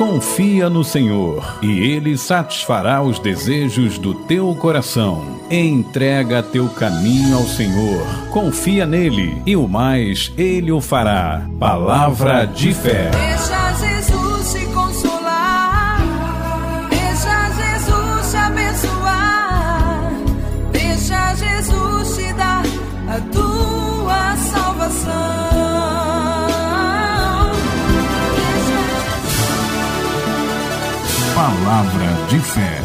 Confia no Senhor e Ele satisfará os desejos do teu coração. Entrega teu caminho ao Senhor, confia nele e o mais Ele o fará. Palavra de fé. Palavra de fé.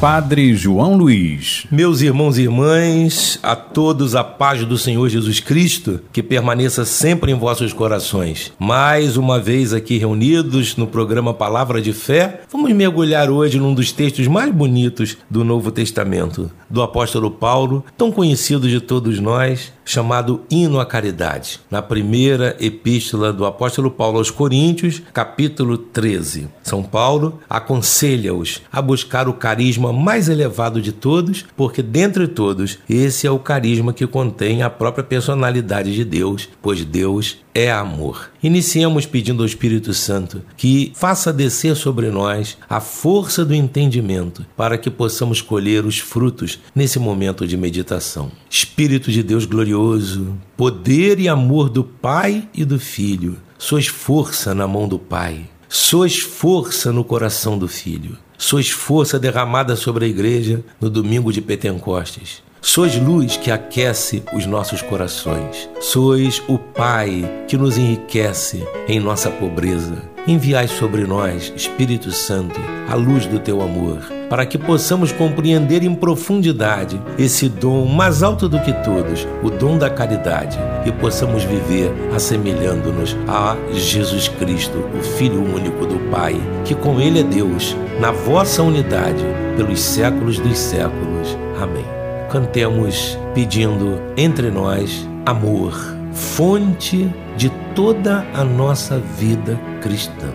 Padre João Luiz. Meus irmãos e irmãs, a todos a paz do Senhor Jesus Cristo, que permaneça sempre em vossos corações. Mais uma vez aqui reunidos no programa Palavra de Fé, vamos mergulhar hoje num dos textos mais bonitos do Novo Testamento, do apóstolo Paulo, tão conhecido de todos nós, chamado Hino à Caridade, na primeira epístola do apóstolo Paulo aos Coríntios, capítulo 13. São Paulo aconselha-os a buscar o carisma mais elevado de todos, porque dentre todos, esse é o carisma que contém a própria personalidade de Deus, pois Deus é amor. Iniciemos pedindo ao Espírito Santo que faça descer sobre nós a força do entendimento para que possamos colher os frutos nesse momento de meditação. Espírito de Deus glorioso, poder e amor do Pai e do Filho, sois força na mão do Pai, sois força no coração do Filho, sois força derramada sobre a igreja no domingo de Pentecostes. Sois luz que aquece os nossos corações. Sois o Pai que nos enriquece em nossa pobreza. Enviai sobre nós, Espírito Santo, a luz do teu amor, para que possamos compreender em profundidade esse dom mais alto do que todos, o dom da caridade, e possamos viver assemelhando-nos a Jesus Cristo, o Filho único do Pai, que com Ele é Deus, na vossa unidade, pelos séculos dos séculos. Amém cantemos pedindo entre nós amor, fonte de toda a nossa vida cristã.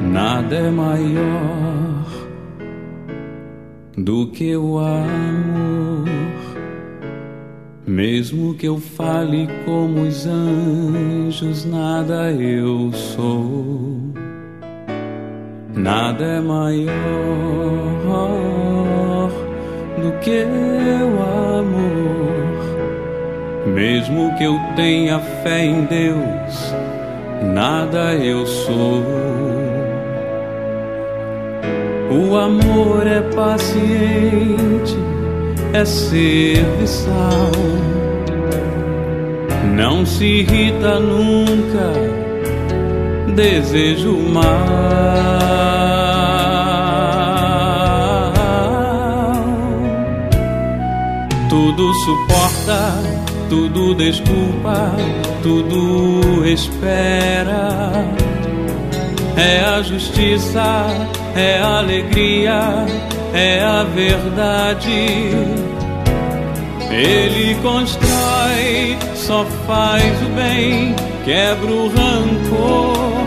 Nada é maior do que o amor. Mesmo que eu fale como os anjos, nada eu sou. Nada é maior Mesmo que eu tenha fé em Deus, nada eu sou. O amor é paciente, é serviçal. Não se irrita nunca, desejo mal. Tudo suporta, tudo desculpa, tudo espera. É a justiça, é a alegria, é a verdade. Ele constrói, só faz o bem, quebra o rancor,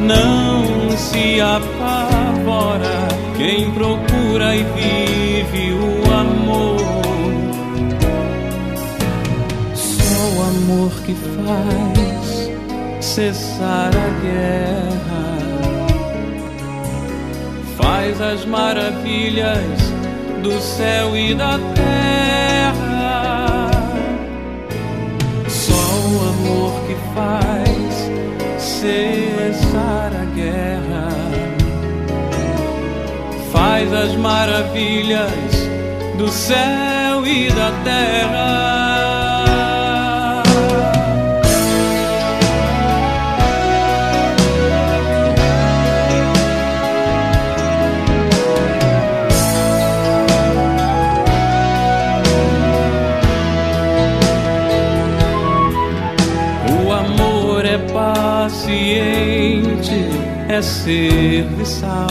não se apavora. Quem procura e vive o amor, amor que faz cessar a guerra faz as maravilhas do céu e da terra. Só o amor que faz cessar a guerra, faz as maravilhas do céu e da terra. Paciente, é serviçal.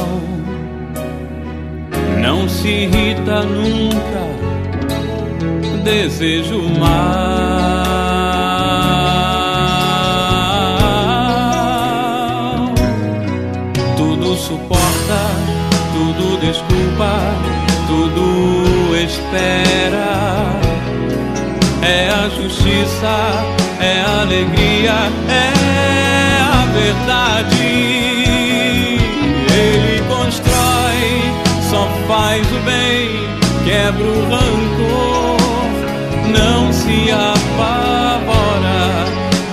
Não se irrita nunca, desejo mal. Tudo suporta, tudo desculpa, tudo espera. É a justiça, é a alegria, é verdade. Ele constrói, só faz o bem, quebra o rancor, não se apavora.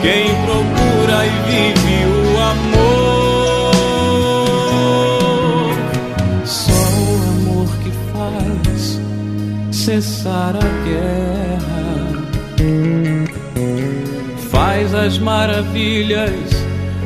Quem procura e vive o amor, só o amor que faz cessar a guerra. Faz as maravilhas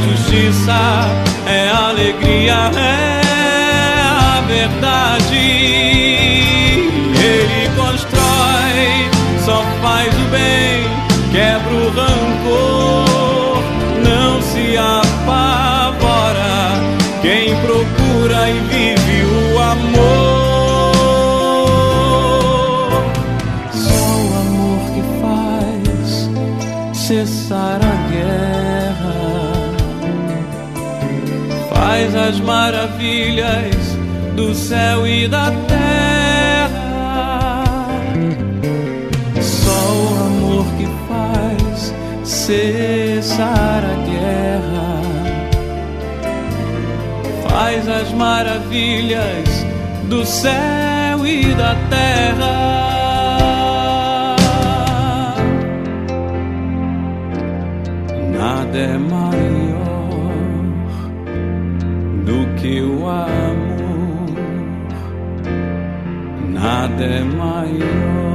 justiça, é a alegria, é a verdade. As maravilhas do céu e da terra. Só o amor que faz cessar a guerra, faz as maravilhas do céu e da terra. Nada é maior o amor nada é maior.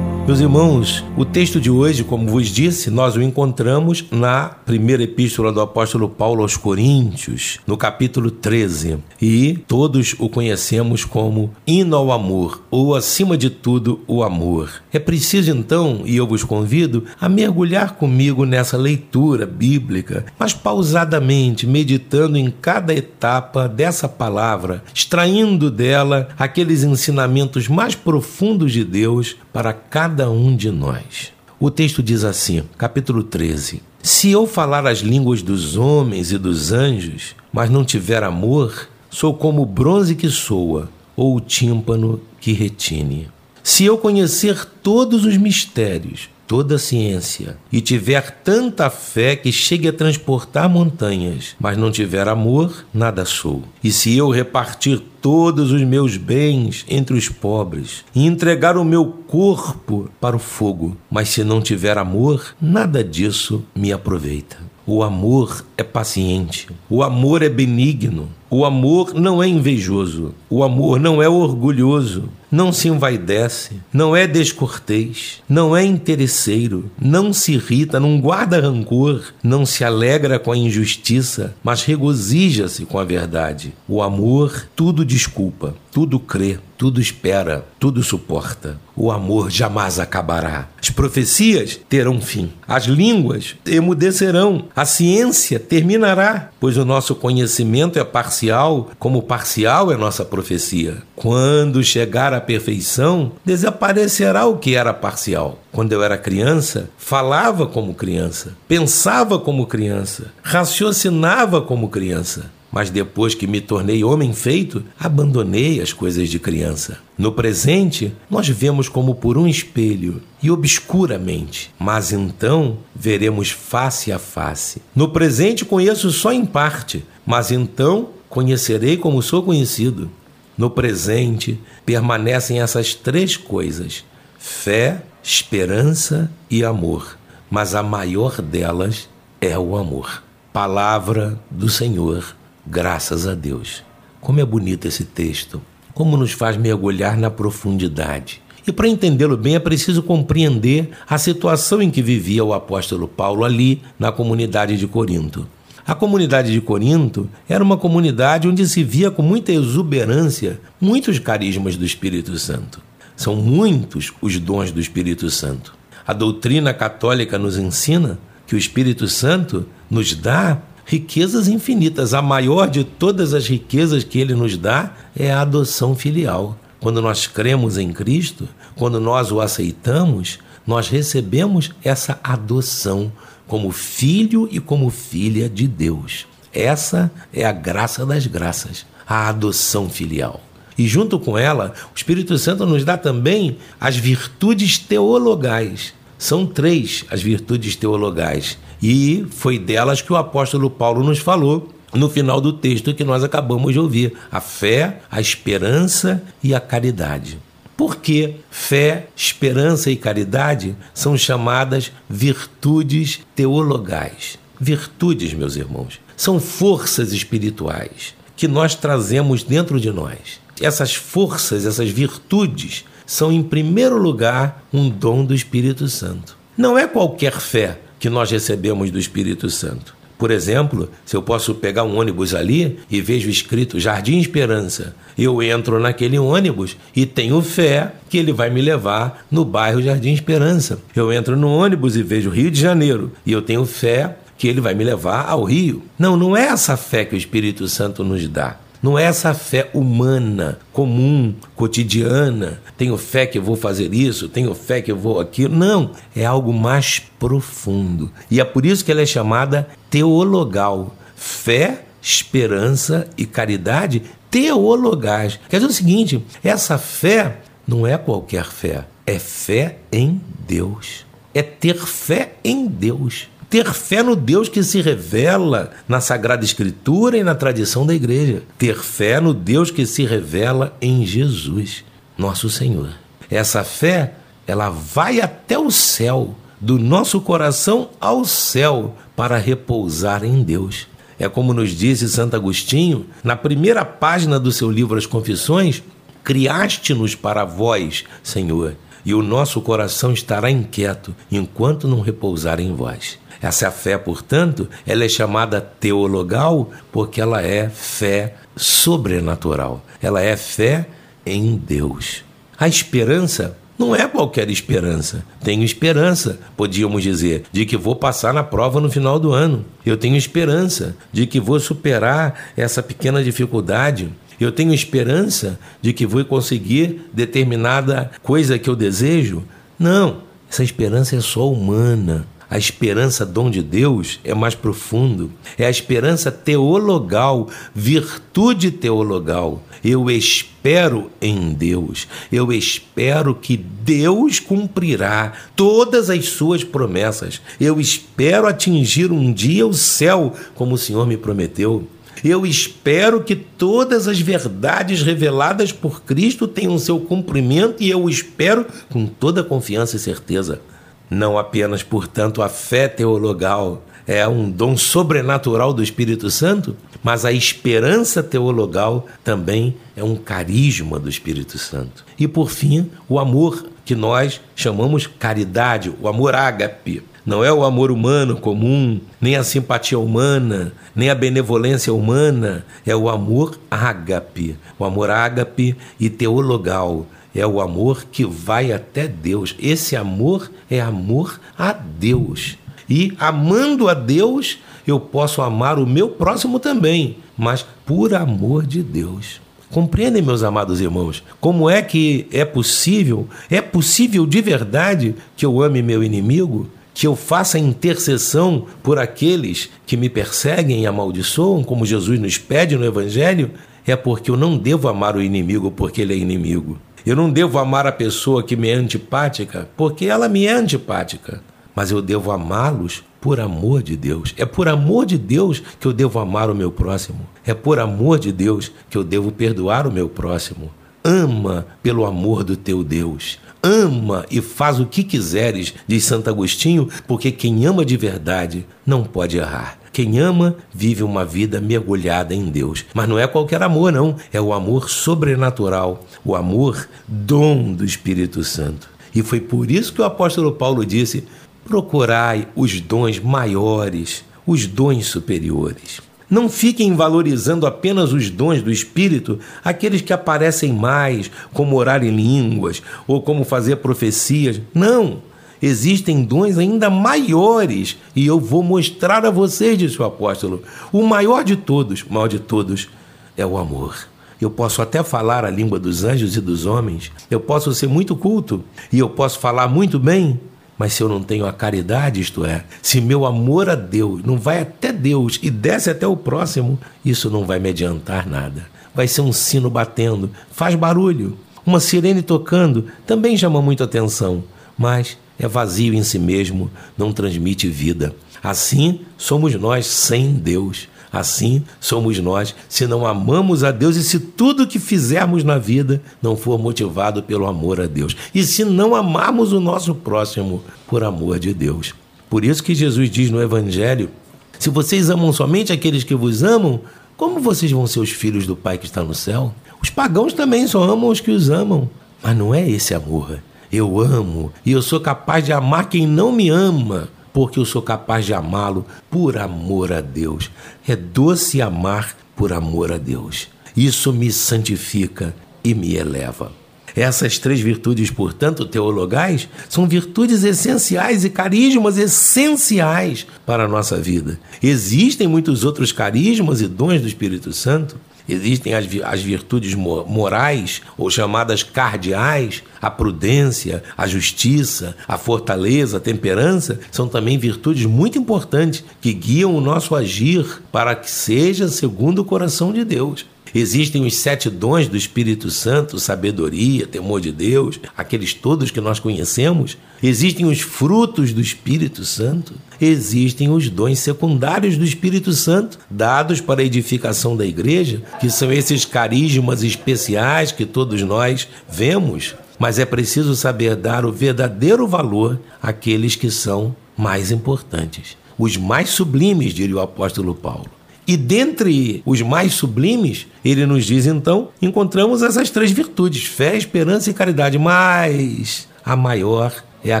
Meus irmãos, o texto de hoje, como vos disse, nós o encontramos na primeira epístola do apóstolo Paulo aos Coríntios, no capítulo 13. E todos o conhecemos como hino ao amor, ou acima de tudo, o amor. É preciso então, e eu vos convido, a mergulhar comigo nessa leitura bíblica, mas pausadamente, meditando em cada etapa dessa palavra, extraindo dela aqueles ensinamentos mais profundos de Deus para cada um de nós. O texto diz assim, capítulo 13: Se eu falar as línguas dos homens e dos anjos, mas não tiver amor, sou como o bronze que soa ou o tímpano que retine. Se eu conhecer todos os mistérios, toda a ciência, e tiver tanta fé que chegue a transportar montanhas, mas não tiver amor, nada sou. E se eu repartir todos os meus bens entre os pobres e entregar o meu corpo para o fogo, mas se não tiver amor, nada disso me aproveita. O amor é paciente, o amor é benigno, o amor não é invejoso, o amor não é orgulhoso, não se envaidece, não é descortês, não é interesseiro, não se irrita, não guarda rancor, não se alegra com a injustiça, mas regozija-se com a verdade. O amor tudo desculpa, tudo crê, tudo espera, tudo suporta. O amor jamais acabará. As profecias terão fim. As línguas emudecerão. A ciência terminará, pois o nosso conhecimento é parcial, como parcial é nossa profecia. Quando chegar à perfeição, desaparecerá o que era parcial. Quando eu era criança, falava como criança, pensava como criança, raciocinava como criança mas depois que me tornei homem feito, abandonei as coisas de criança. No presente, nós vemos como por um espelho e obscuramente, mas então veremos face a face. No presente conheço só em parte, mas então conhecerei como sou conhecido. No presente permanecem essas três coisas: fé, esperança e amor, mas a maior delas é o amor. Palavra do Senhor Graças a Deus. Como é bonito esse texto, como nos faz mergulhar na profundidade. E para entendê-lo bem é preciso compreender a situação em que vivia o apóstolo Paulo ali na comunidade de Corinto. A comunidade de Corinto era uma comunidade onde se via com muita exuberância muitos carismas do Espírito Santo. São muitos os dons do Espírito Santo. A doutrina católica nos ensina que o Espírito Santo nos dá riquezas infinitas. A maior de todas as riquezas que ele nos dá é a adoção filial. Quando nós cremos em Cristo, quando nós o aceitamos, nós recebemos essa adoção como filho e como filha de Deus. Essa é a graça das graças, a adoção filial. E junto com ela, o Espírito Santo nos dá também as virtudes teologais. São três as virtudes teologais. E foi delas que o apóstolo Paulo nos falou no final do texto que nós acabamos de ouvir: a fé, a esperança e a caridade. Por que fé, esperança e caridade são chamadas virtudes teologais? Virtudes, meus irmãos, são forças espirituais que nós trazemos dentro de nós. Essas forças, essas virtudes, são, em primeiro lugar, um dom do Espírito Santo. Não é qualquer fé que nós recebemos do Espírito Santo. Por exemplo, se eu posso pegar um ônibus ali e vejo escrito Jardim Esperança, eu entro naquele ônibus e tenho fé que ele vai me levar no bairro Jardim Esperança. Eu entro no ônibus e vejo Rio de Janeiro e eu tenho fé que ele vai me levar ao Rio. Não, não é essa fé que o Espírito Santo nos dá. Não é essa fé humana, comum, cotidiana. Tenho fé que vou fazer isso, tenho fé que vou aquilo. Não, é algo mais profundo. E é por isso que ela é chamada teologal. Fé, esperança e caridade teologais. Quer dizer o seguinte: essa fé não é qualquer fé, é fé em Deus. É ter fé em Deus ter fé no Deus que se revela na Sagrada Escritura e na tradição da igreja. Ter fé no Deus que se revela em Jesus, nosso Senhor. Essa fé, ela vai até o céu, do nosso coração ao céu, para repousar em Deus. É como nos disse Santo Agostinho, na primeira página do seu livro As Confissões: Criaste-nos para vós, Senhor, e o nosso coração estará inquieto enquanto não repousar em vós. Essa fé, portanto, ela é chamada teologal porque ela é fé sobrenatural. Ela é fé em Deus. A esperança não é qualquer esperança. Tenho esperança, podíamos dizer, de que vou passar na prova no final do ano. Eu tenho esperança de que vou superar essa pequena dificuldade. Eu tenho esperança de que vou conseguir determinada coisa que eu desejo. Não, essa esperança é só humana. A esperança dom de Deus é mais profundo. É a esperança teologal, virtude teologal. Eu espero em Deus. Eu espero que Deus cumprirá todas as suas promessas. Eu espero atingir um dia o céu, como o Senhor me prometeu. Eu espero que todas as verdades reveladas por Cristo tenham seu cumprimento e eu espero com toda confiança e certeza. Não apenas, portanto, a fé teologal é um dom sobrenatural do Espírito Santo, mas a esperança teologal também é um carisma do Espírito Santo. E por fim, o amor que nós chamamos caridade, o amor ágape. Não é o amor humano comum, nem a simpatia humana, nem a benevolência humana, é o amor ágape, o amor ágape e teologal, é o amor que vai até Deus. Esse amor é amor a Deus. E amando a Deus, eu posso amar o meu próximo também, mas por amor de Deus. Compreendem, meus amados irmãos, como é que é possível, é possível de verdade que eu ame meu inimigo? Que eu faça intercessão por aqueles que me perseguem e amaldiçoam, como Jesus nos pede no Evangelho? É porque eu não devo amar o inimigo porque ele é inimigo. Eu não devo amar a pessoa que me é antipática porque ela me é antipática, mas eu devo amá-los por amor de Deus. É por amor de Deus que eu devo amar o meu próximo. É por amor de Deus que eu devo perdoar o meu próximo. Ama pelo amor do teu Deus. Ama e faz o que quiseres, diz Santo Agostinho, porque quem ama de verdade não pode errar. Quem ama vive uma vida mergulhada em Deus. Mas não é qualquer amor, não. É o amor sobrenatural, o amor dom do Espírito Santo. E foi por isso que o apóstolo Paulo disse: procurai os dons maiores, os dons superiores. Não fiquem valorizando apenas os dons do Espírito, aqueles que aparecem mais, como orar em línguas ou como fazer profecias. Não! existem dons ainda maiores e eu vou mostrar a vocês, disse o apóstolo. O maior de todos, o maior de todos é o amor. Eu posso até falar a língua dos anjos e dos homens, eu posso ser muito culto e eu posso falar muito bem, mas se eu não tenho a caridade, isto é, se meu amor a Deus não vai até Deus e desce até o próximo, isso não vai me adiantar nada. Vai ser um sino batendo, faz barulho. Uma sirene tocando também chama muito atenção, mas é vazio em si mesmo, não transmite vida. Assim somos nós sem Deus. Assim somos nós se não amamos a Deus e se tudo que fizermos na vida não for motivado pelo amor a Deus. E se não amarmos o nosso próximo por amor de Deus. Por isso que Jesus diz no Evangelho: se vocês amam somente aqueles que vos amam, como vocês vão ser os filhos do Pai que está no céu? Os pagãos também só amam os que os amam. Mas não é esse amor. Eu amo e eu sou capaz de amar quem não me ama porque eu sou capaz de amá-lo por amor a Deus. É doce amar por amor a Deus. Isso me santifica e me eleva. Essas três virtudes, portanto, teologais, são virtudes essenciais e carismas essenciais para a nossa vida. Existem muitos outros carismas e dons do Espírito Santo, Existem as, as virtudes morais, ou chamadas cardeais, a prudência, a justiça, a fortaleza, a temperança, são também virtudes muito importantes que guiam o nosso agir para que seja segundo o coração de Deus. Existem os sete dons do Espírito Santo, sabedoria, temor de Deus, aqueles todos que nós conhecemos. Existem os frutos do Espírito Santo. Existem os dons secundários do Espírito Santo, dados para a edificação da igreja, que são esses carismas especiais que todos nós vemos. Mas é preciso saber dar o verdadeiro valor àqueles que são mais importantes, os mais sublimes, diria o apóstolo Paulo. E dentre os mais sublimes, ele nos diz então, encontramos essas três virtudes: fé, esperança e caridade. Mas a maior é a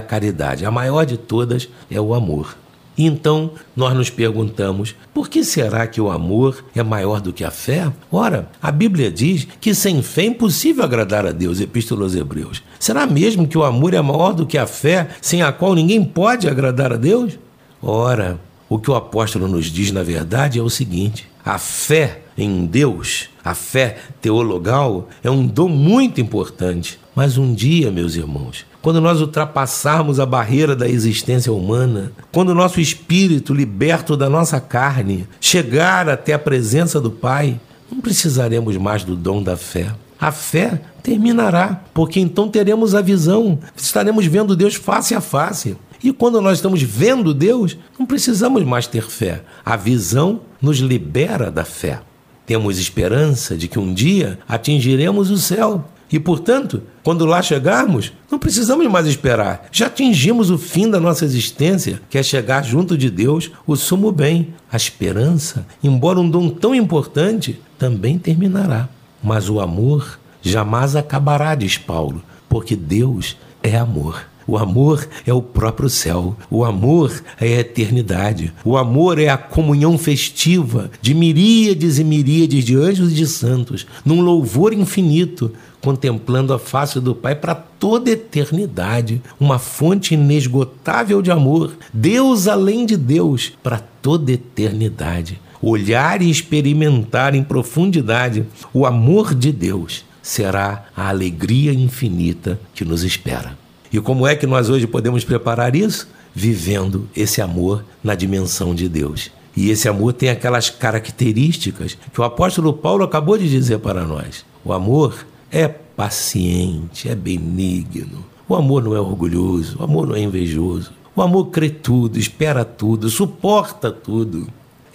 caridade, a maior de todas é o amor. Então nós nos perguntamos: por que será que o amor é maior do que a fé? Ora, a Bíblia diz que sem fé é impossível agradar a Deus, Epístola aos Hebreus. Será mesmo que o amor é maior do que a fé, sem a qual ninguém pode agradar a Deus? Ora, o que o apóstolo nos diz, na verdade, é o seguinte: a fé em Deus, a fé teologal, é um dom muito importante. Mas um dia, meus irmãos, quando nós ultrapassarmos a barreira da existência humana, quando o nosso espírito, liberto da nossa carne, chegar até a presença do Pai, não precisaremos mais do dom da fé. A fé terminará, porque então teremos a visão, estaremos vendo Deus face a face. E quando nós estamos vendo Deus, não precisamos mais ter fé. A visão nos libera da fé. Temos esperança de que um dia atingiremos o céu. E, portanto, quando lá chegarmos, não precisamos mais esperar. Já atingimos o fim da nossa existência, que é chegar junto de Deus, o sumo bem. A esperança, embora um dom tão importante, também terminará. Mas o amor jamais acabará, diz Paulo, porque Deus é amor. O amor é o próprio céu. O amor é a eternidade. O amor é a comunhão festiva de miríades e miríades de anjos e de santos, num louvor infinito, contemplando a face do Pai para toda eternidade. Uma fonte inesgotável de amor. Deus além de Deus para toda eternidade. Olhar e experimentar em profundidade o amor de Deus será a alegria infinita que nos espera. E como é que nós hoje podemos preparar isso? Vivendo esse amor na dimensão de Deus. E esse amor tem aquelas características que o apóstolo Paulo acabou de dizer para nós. O amor é paciente, é benigno. O amor não é orgulhoso, o amor não é invejoso. O amor crê tudo, espera tudo, suporta tudo.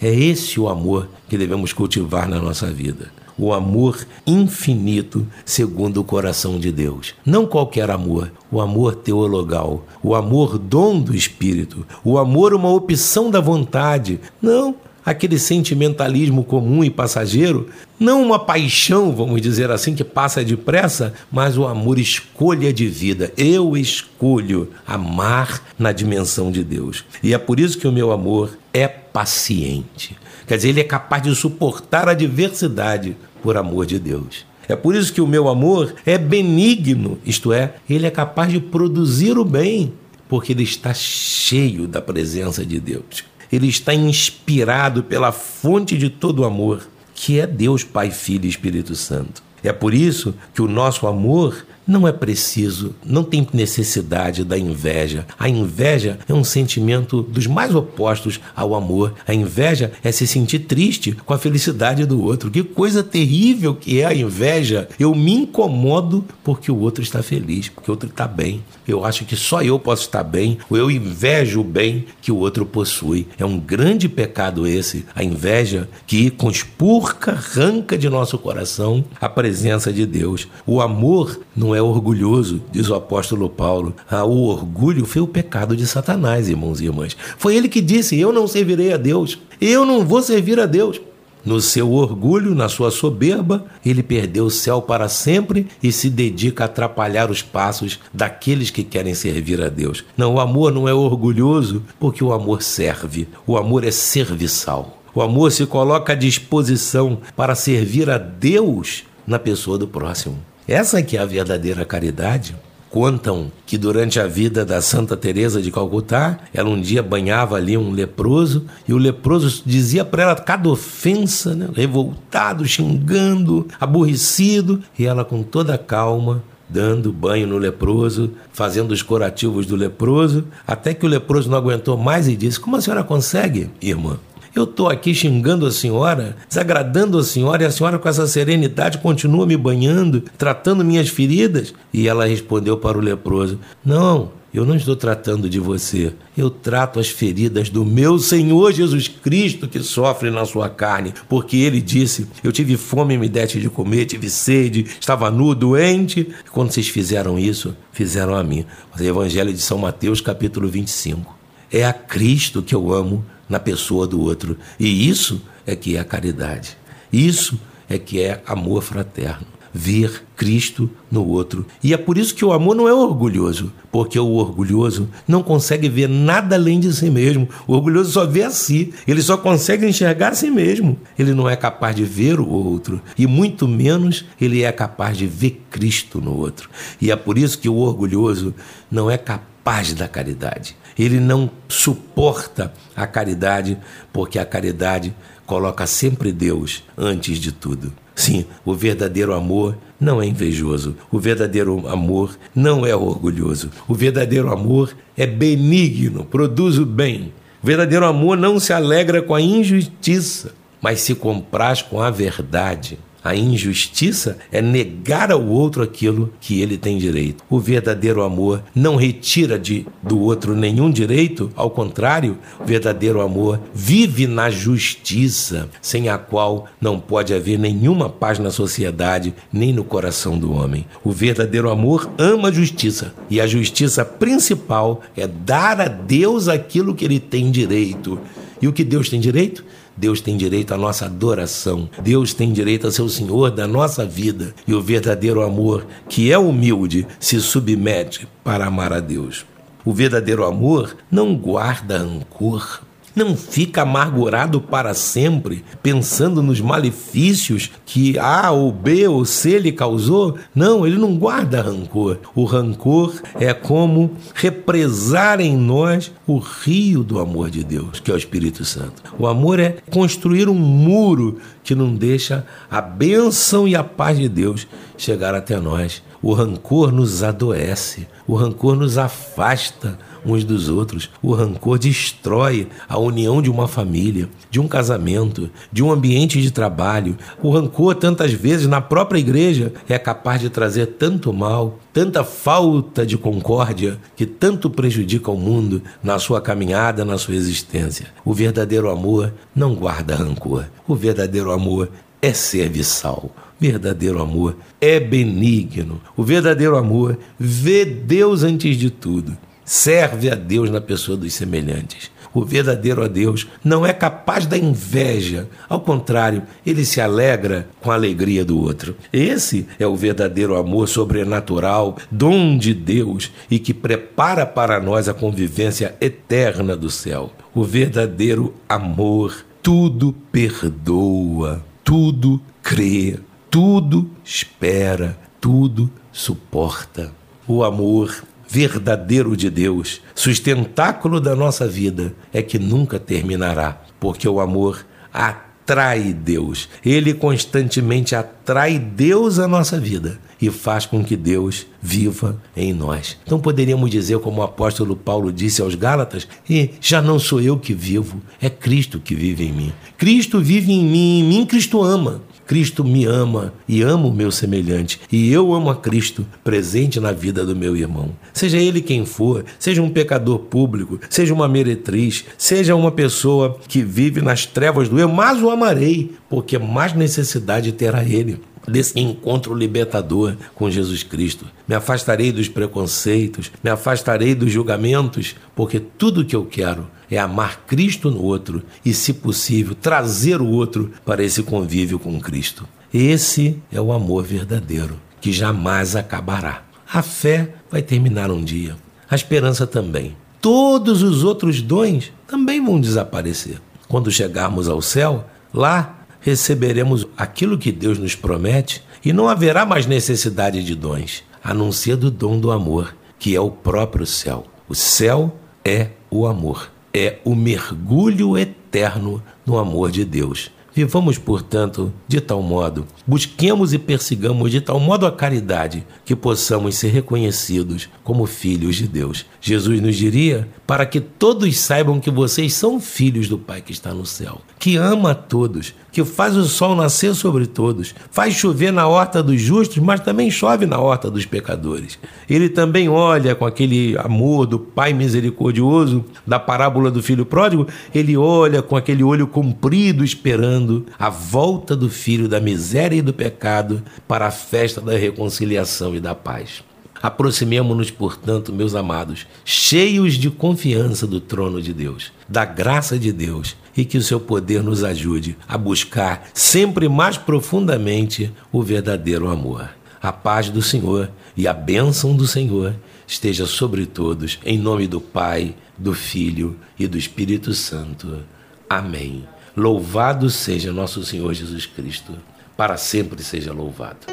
É esse o amor que devemos cultivar na nossa vida o amor infinito segundo o coração de Deus. Não qualquer amor, o amor teologal, o amor dom do Espírito, o amor uma opção da vontade. Não aquele sentimentalismo comum e passageiro, não uma paixão, vamos dizer assim, que passa depressa, mas o amor escolha de vida. Eu escolho amar na dimensão de Deus. E é por isso que o meu amor é paciente. Quer dizer, ele é capaz de suportar a adversidade por amor de Deus. É por isso que o meu amor é benigno, isto é, ele é capaz de produzir o bem, Porque ele está cheio da presença de Deus. Ele está inspirado pela fonte de todo amor, que é Deus Pai, Filho e Espírito Santo. É por isso que o nosso amor não é preciso, não tem necessidade da inveja. A inveja é um sentimento dos mais opostos ao amor. A inveja é se sentir triste com a felicidade do outro. Que coisa terrível que é a inveja. Eu me incomodo porque o outro está feliz, porque o outro está bem. Eu acho que só eu posso estar bem, ou eu invejo o bem que o outro possui. É um grande pecado esse, a inveja que conspurca, arranca de nosso coração a presença de Deus. O amor não é orgulhoso, diz o apóstolo Paulo. Ah, o orgulho foi o pecado de Satanás, irmãos e irmãs. Foi ele que disse: Eu não servirei a Deus, eu não vou servir a Deus. No seu orgulho, na sua soberba, ele perdeu o céu para sempre e se dedica a atrapalhar os passos daqueles que querem servir a Deus. Não, o amor não é orgulhoso, porque o amor serve, o amor é serviçal. O amor se coloca à disposição para servir a Deus na pessoa do próximo. Essa que é a verdadeira caridade. Contam que durante a vida da Santa Teresa de Calcutá, ela um dia banhava ali um leproso e o leproso dizia para ela cada ofensa, né? revoltado, xingando, aborrecido, e ela com toda calma dando banho no leproso, fazendo os curativos do leproso, até que o leproso não aguentou mais e disse: Como a senhora consegue, irmã? Eu estou aqui xingando a senhora, desagradando a senhora, e a senhora, com essa serenidade, continua me banhando, tratando minhas feridas? E ela respondeu para o leproso: Não, eu não estou tratando de você. Eu trato as feridas do meu Senhor Jesus Cristo que sofre na sua carne. Porque ele disse: Eu tive fome e me deste de comer, tive sede, estava nu, doente. E quando vocês fizeram isso, fizeram a mim. O Evangelho de São Mateus, capítulo 25. É a Cristo que eu amo na pessoa do outro. E isso é que é caridade. Isso é que é amor fraterno. Ver Cristo no outro. E é por isso que o amor não é orgulhoso, porque o orgulhoso não consegue ver nada além de si mesmo. O orgulhoso só vê a si, ele só consegue enxergar a si mesmo. Ele não é capaz de ver o outro, e muito menos ele é capaz de ver Cristo no outro. E é por isso que o orgulhoso não é capaz da caridade. Ele não suporta a caridade, porque a caridade coloca sempre Deus antes de tudo. Sim, o verdadeiro amor não é invejoso. O verdadeiro amor não é orgulhoso. O verdadeiro amor é benigno, produz o bem. O verdadeiro amor não se alegra com a injustiça, mas se compraz com a verdade. A injustiça é negar ao outro aquilo que ele tem direito. O verdadeiro amor não retira de, do outro nenhum direito, ao contrário, o verdadeiro amor vive na justiça, sem a qual não pode haver nenhuma paz na sociedade, nem no coração do homem. O verdadeiro amor ama a justiça, e a justiça principal é dar a Deus aquilo que ele tem direito. E o que Deus tem direito? Deus tem direito à nossa adoração. Deus tem direito a ser o Senhor da nossa vida. E o verdadeiro amor, que é humilde, se submete para amar a Deus. O verdadeiro amor não guarda rancor, não fica amargurado para sempre, pensando nos malefícios que A ou B ou C lhe causou. Não, ele não guarda rancor. O rancor é como represar em nós o rio do amor de Deus, que é o Espírito Santo. O amor é construir um muro que não deixa a bênção e a paz de Deus chegar até nós. O rancor nos adoece, o rancor nos afasta uns dos outros. O rancor destrói a união de uma família, de um casamento, de um ambiente de trabalho. O rancor, tantas vezes, na própria igreja, é capaz de trazer tanto mal, tanta falta de concórdia, que tanto prejudica o mundo na sua caminhada, na sua existência. O verdadeiro amor não guarda rancor. O verdadeiro amor é serviçal. O verdadeiro amor é benigno. O verdadeiro amor vê Deus antes de tudo serve a Deus na pessoa dos semelhantes. O verdadeiro a Deus não é capaz da inveja, ao contrário, ele se alegra com a alegria do outro. Esse é o verdadeiro amor sobrenatural, dom de Deus e que prepara para nós a convivência eterna do céu. O verdadeiro amor tudo perdoa, tudo crê, tudo espera, tudo suporta. O amor verdadeiro de Deus, sustentáculo da nossa vida, é que nunca terminará, porque o amor atrai Deus. Ele constantemente atrai Deus à nossa vida e faz com que Deus viva em nós. Então poderíamos dizer, como o apóstolo Paulo disse aos Gálatas, e já não sou eu que vivo, é Cristo que vive em mim. Cristo vive em mim, em mim Cristo ama. Cristo me ama e ama o meu semelhante, e eu amo a Cristo presente na vida do meu irmão. Seja ele quem for, seja um pecador público, seja uma meretriz, seja uma pessoa que vive nas trevas do eu, mas o amarei, porque mais necessidade terá ele desse encontro libertador com Jesus Cristo. Me afastarei dos preconceitos, me afastarei dos julgamentos, porque tudo que eu quero é amar Cristo no outro e, se possível, trazer o outro para esse convívio com Cristo. Esse é o amor verdadeiro, que jamais acabará. A fé vai terminar um dia, a esperança também. Todos os outros dons também vão desaparecer. Quando chegarmos ao céu, lá receberemos aquilo que Deus nos promete e não haverá mais necessidade de dons, a não ser do dom do amor, que é o próprio céu. O céu é o amor, é o mergulho eterno no amor de Deus. Vivamos, portanto, de tal modo, busquemos e persigamos de tal modo a caridade que possamos ser reconhecidos como filhos de Deus. Jesus nos diria para que todos saibam que vocês são filhos do Pai que está no céu, que ama a todos, que faz o sol nascer sobre todos, faz chover na horta dos justos, mas também chove na horta dos pecadores. Ele também olha com aquele amor do Pai misericordioso da parábola do filho pródigo, ele olha com aquele olho comprido esperando a volta do filho da miséria e do pecado para a festa da reconciliação e da paz. Aproximemo-nos, portanto, meus amados, cheios de confiança do trono de Deus, da graça de Deus, e que o seu poder nos ajude a buscar sempre mais profundamente o verdadeiro amor. A paz do Senhor e a bênção do Senhor esteja sobre todos, em nome do Pai, do Filho e do Espírito Santo. Amém. Louvado seja nosso Senhor Jesus Cristo, para sempre seja louvado.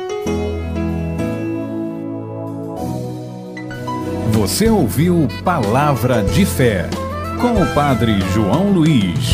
Você ouviu Palavra de Fé com o Padre João Luiz.